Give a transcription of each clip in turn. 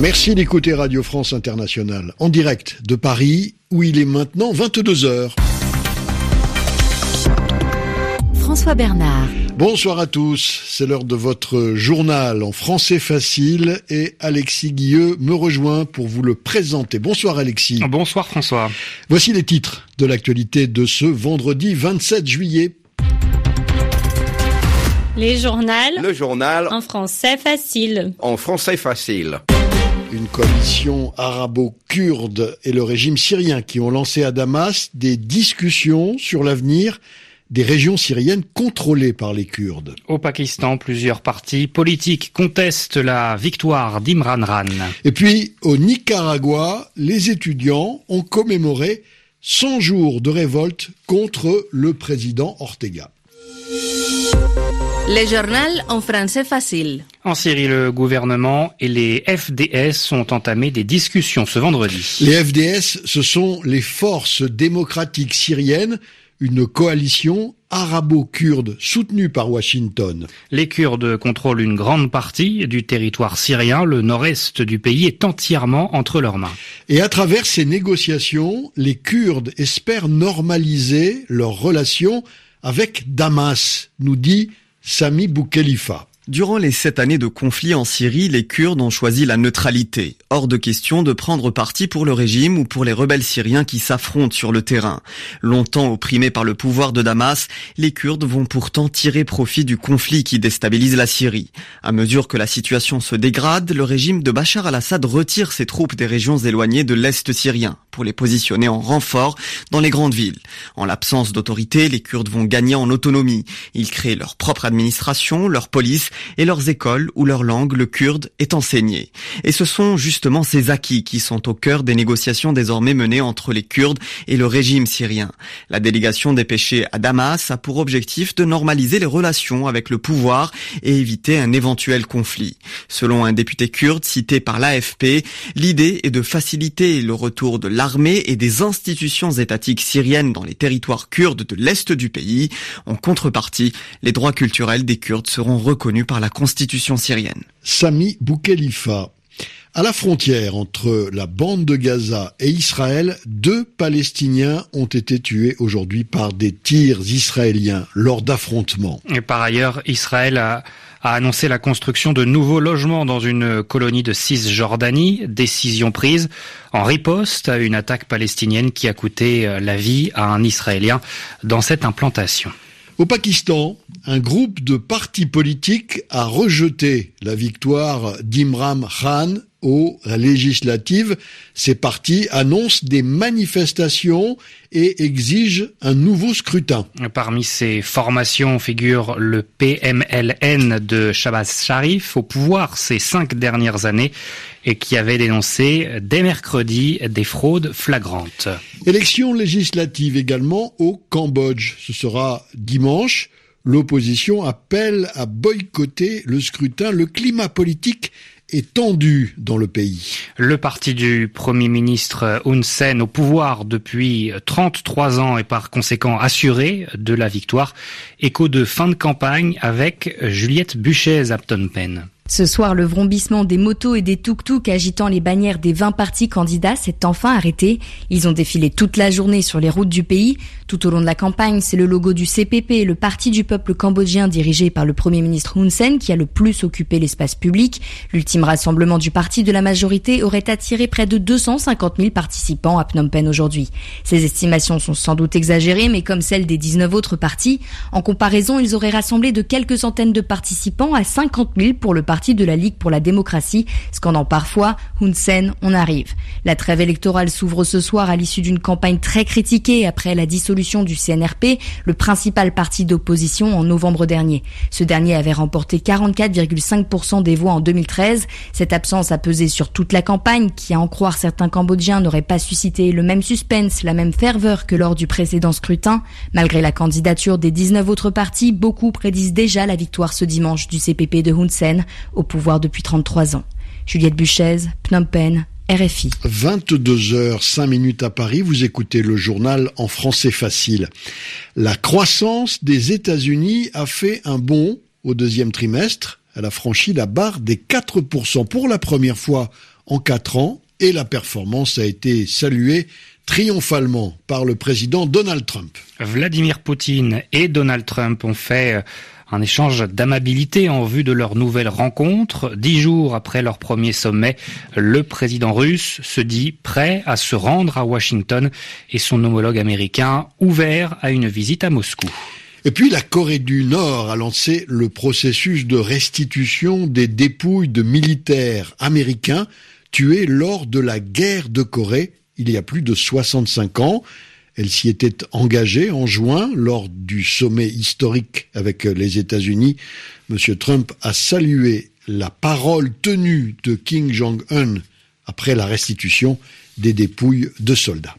Merci d'écouter Radio France Internationale en direct de Paris où il est maintenant 22 heures. François Bernard. Bonsoir à tous, c'est l'heure de votre journal en français facile et Alexis Guilleux me rejoint pour vous le présenter. Bonsoir Alexis. Bonsoir François. Voici les titres de l'actualité de ce vendredi 27 juillet. Les journaux. Le journal. En français facile. En français facile. Une coalition arabo-kurde et le régime syrien qui ont lancé à Damas des discussions sur l'avenir des régions syriennes contrôlées par les Kurdes. Au Pakistan, plusieurs partis politiques contestent la victoire d'Imran Khan. Et puis, au Nicaragua, les étudiants ont commémoré 100 jours de révolte contre le président Ortega. Le journal en français facile. En Syrie, le gouvernement et les FDS ont entamé des discussions ce vendredi. Les FDS, ce sont les forces démocratiques syriennes une coalition arabo-kurde soutenue par Washington. Les Kurdes contrôlent une grande partie du territoire syrien. Le nord-est du pays est entièrement entre leurs mains. Et à travers ces négociations, les Kurdes espèrent normaliser leurs relations avec Damas, nous dit Sami Boukhelifa. Durant les sept années de conflit en Syrie, les Kurdes ont choisi la neutralité. Hors de question de prendre parti pour le régime ou pour les rebelles syriens qui s'affrontent sur le terrain. Longtemps opprimés par le pouvoir de Damas, les Kurdes vont pourtant tirer profit du conflit qui déstabilise la Syrie. À mesure que la situation se dégrade, le régime de Bachar al-Assad retire ses troupes des régions éloignées de l'Est syrien pour les positionner en renfort dans les grandes villes. En l'absence d'autorité, les Kurdes vont gagner en autonomie. Ils créent leur propre administration, leur police et leurs écoles où leur langue, le kurde, est enseignée. Et ce sont justement ces acquis qui sont au cœur des négociations désormais menées entre les Kurdes et le régime syrien. La délégation dépêchée à Damas a pour objectif de normaliser les relations avec le pouvoir et éviter un éventuel conflit. Selon un député kurde cité par l'AFP, l'idée est de faciliter le retour de l'armée et des institutions étatiques syriennes dans les territoires kurdes de l'est du pays. En contrepartie, les droits culturels des Kurdes seront reconnus par la constitution syrienne. Sami Boukhelifa. À la frontière entre la bande de Gaza et Israël, deux Palestiniens ont été tués aujourd'hui par des tirs israéliens lors d'affrontements. Et par ailleurs, Israël a, a, annoncé la construction de nouveaux logements dans une colonie de Cisjordanie, décision prise en riposte à une attaque palestinienne qui a coûté la vie à un Israélien dans cette implantation. Au Pakistan, un groupe de partis politiques a rejeté la victoire d'Imran Khan aux législatives. Ces partis annoncent des manifestations et exigent un nouveau scrutin. Parmi ces formations figure le PMLN de Shabazz Sharif au pouvoir ces cinq dernières années et qui avait dénoncé dès mercredi des fraudes flagrantes. Élections législatives également au Cambodge. Ce sera dimanche. L'opposition appelle à boycotter le scrutin. Le climat politique est tendu dans le pays. Le parti du Premier ministre Hun Sen au pouvoir depuis 33 ans et par conséquent assuré de la victoire. Écho de fin de campagne avec Juliette Buchez à Phnom Penh. Ce soir, le vrombissement des motos et des tuk-tuk agitant les bannières des 20 partis candidats s'est enfin arrêté. Ils ont défilé toute la journée sur les routes du pays. Tout au long de la campagne, c'est le logo du CPP, le parti du peuple cambodgien dirigé par le premier ministre Hun Sen, qui a le plus occupé l'espace public. L'ultime rassemblement du parti de la majorité aurait attiré près de 250 000 participants à Phnom Penh aujourd'hui. Ces estimations sont sans doute exagérées, mais comme celles des 19 autres partis, en comparaison, ils auraient rassemblé de quelques centaines de participants à 50 000 pour le parti de la Ligue pour la démocratie, scandant parfois Hun Sen, on arrive. La trêve électorale s'ouvre ce soir à l'issue d'une campagne très critiquée après la dissolution du CNRP, le principal parti d'opposition en novembre dernier. Ce dernier avait remporté 44,5% des voix en 2013. Cette absence a pesé sur toute la campagne qui, à en croire certains Cambodgiens, n'aurait pas suscité le même suspense, la même ferveur que lors du précédent scrutin. Malgré la candidature des 19 autres partis, beaucoup prédisent déjà la victoire ce dimanche du CPP de Hun Sen au pouvoir depuis 33 ans. Juliette Buchez, Phnom Penh, RFI. 22h, 5 minutes à Paris, vous écoutez le journal en français facile. La croissance des États-Unis a fait un bond au deuxième trimestre. Elle a franchi la barre des 4% pour la première fois en quatre ans et la performance a été saluée triomphalement par le président Donald Trump. Vladimir Poutine et Donald Trump ont fait euh, un échange d'amabilité en vue de leur nouvelle rencontre. Dix jours après leur premier sommet, le président russe se dit prêt à se rendre à Washington et son homologue américain ouvert à une visite à Moscou. Et puis la Corée du Nord a lancé le processus de restitution des dépouilles de militaires américains tués lors de la guerre de Corée il y a plus de 65 ans. Elle s'y était engagée en juin lors du sommet historique avec les États-Unis. Monsieur Trump a salué la parole tenue de Kim Jong-un après la restitution des dépouilles de soldats.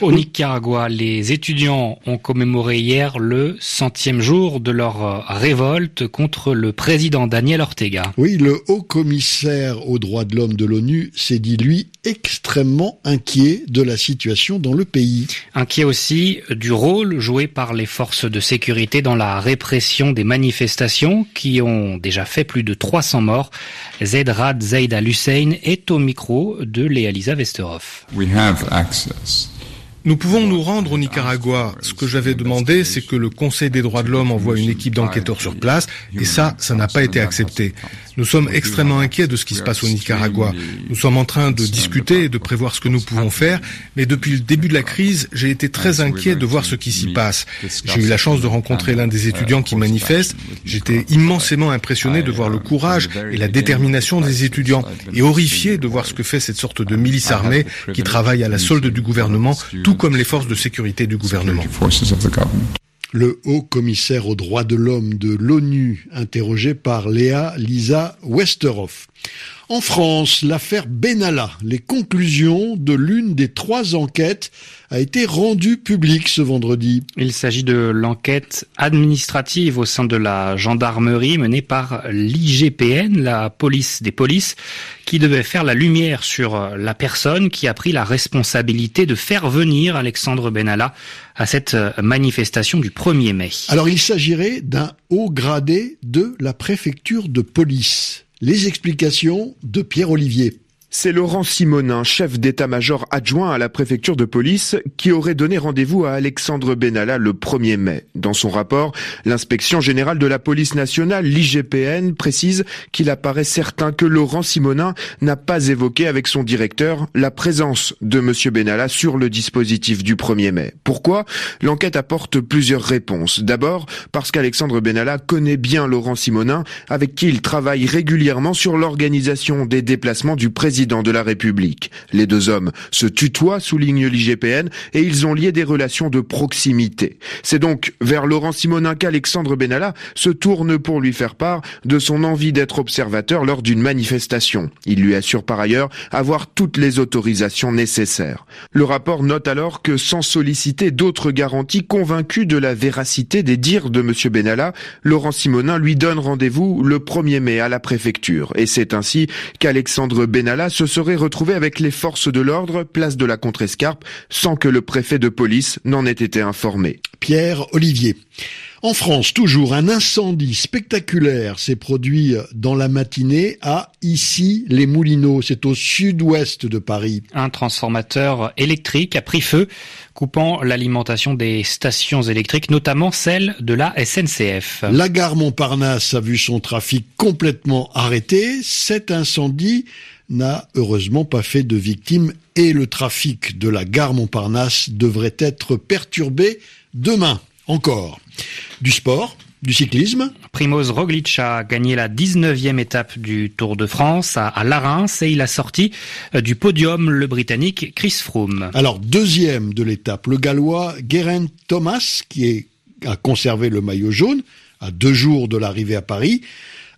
Au Nicaragua, les étudiants ont commémoré hier le centième jour de leur euh, révolte contre le président Daniel Ortega. Oui, le haut commissaire aux droits de l'homme de l'ONU s'est dit, lui, extrêmement inquiet de la situation dans le pays. Inquiet aussi du rôle joué par les forces de sécurité dans la répression des manifestations qui ont déjà fait plus de 300 morts. Zedrad Zaid al-Hussein est au micro de Léa Lisa Westerhoff. Nous pouvons nous rendre au Nicaragua. Ce que j'avais demandé, c'est que le Conseil des droits de l'homme envoie une équipe d'enquêteurs sur place, et ça, ça n'a pas été accepté. Nous sommes extrêmement inquiets de ce qui se passe au Nicaragua. Nous sommes en train de discuter et de prévoir ce que nous pouvons faire, mais depuis le début de la crise, j'ai été très inquiet de voir ce qui s'y passe. J'ai eu la chance de rencontrer l'un des étudiants qui manifeste. J'étais immensément impressionné de voir le courage et la détermination des étudiants, et horrifié de voir ce que fait cette sorte de milice armée qui travaille à la solde du gouvernement, tout comme les forces de sécurité du gouvernement. Le haut commissaire aux droits de l'homme de l'ONU, interrogé par Léa Lisa Westerhoff. En France, l'affaire Benalla, les conclusions de l'une des trois enquêtes a été rendue publique ce vendredi. Il s'agit de l'enquête administrative au sein de la gendarmerie menée par l'IGPN, la police des polices, qui devait faire la lumière sur la personne qui a pris la responsabilité de faire venir Alexandre Benalla à cette manifestation du 1er mai. Alors il s'agirait d'un haut gradé de la préfecture de police. Les explications de Pierre Olivier. C'est Laurent Simonin, chef d'état-major adjoint à la préfecture de police, qui aurait donné rendez-vous à Alexandre Benalla le 1er mai. Dans son rapport, l'inspection générale de la police nationale, l'IGPN, précise qu'il apparaît certain que Laurent Simonin n'a pas évoqué avec son directeur la présence de M. Benalla sur le dispositif du 1er mai. Pourquoi? L'enquête apporte plusieurs réponses. D'abord, parce qu'Alexandre Benalla connaît bien Laurent Simonin, avec qui il travaille régulièrement sur l'organisation des déplacements du président de la République. Les deux hommes se tutoient, souligne l'IGPN, et ils ont lié des relations de proximité. C'est donc vers Laurent Simonin qu'Alexandre Benalla se tourne pour lui faire part de son envie d'être observateur lors d'une manifestation. Il lui assure par ailleurs avoir toutes les autorisations nécessaires. Le rapport note alors que sans solliciter d'autres garanties convaincu de la véracité des dires de M. Benalla, Laurent Simonin lui donne rendez-vous le 1er mai à la préfecture. Et c'est ainsi qu'Alexandre Benalla se serait retrouvé avec les forces de l'ordre, place de la Contrescarpe, sans que le préfet de police n'en ait été informé. Pierre Olivier. En France, toujours, un incendie spectaculaire s'est produit dans la matinée à ici les Moulineaux. C'est au sud-ouest de Paris. Un transformateur électrique a pris feu, coupant l'alimentation des stations électriques, notamment celle de la SNCF. La gare Montparnasse a vu son trafic complètement arrêté. Cet incendie n'a heureusement pas fait de victimes et le trafic de la gare Montparnasse devrait être perturbé demain encore. Du sport, du cyclisme. Primoz Roglic a gagné la 19e étape du Tour de France à, à Larins et il a sorti euh, du podium le Britannique Chris Froome. Alors deuxième de l'étape, le Gallois Geraint Thomas qui est, a conservé le maillot jaune à deux jours de l'arrivée à Paris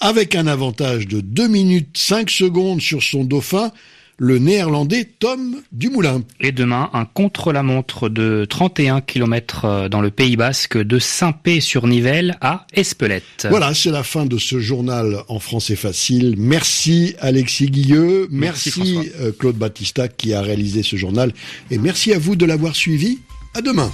avec un avantage de 2 minutes 5 secondes sur son dauphin, le néerlandais Tom Dumoulin. Et demain, un contre-la-montre de 31 km dans le Pays Basque de Saint-Pé-sur-Nivelle à Espelette. Voilà, c'est la fin de ce journal en français facile. Merci Alexis Guilleux, merci, merci Claude Battista qui a réalisé ce journal et merci à vous de l'avoir suivi. À demain.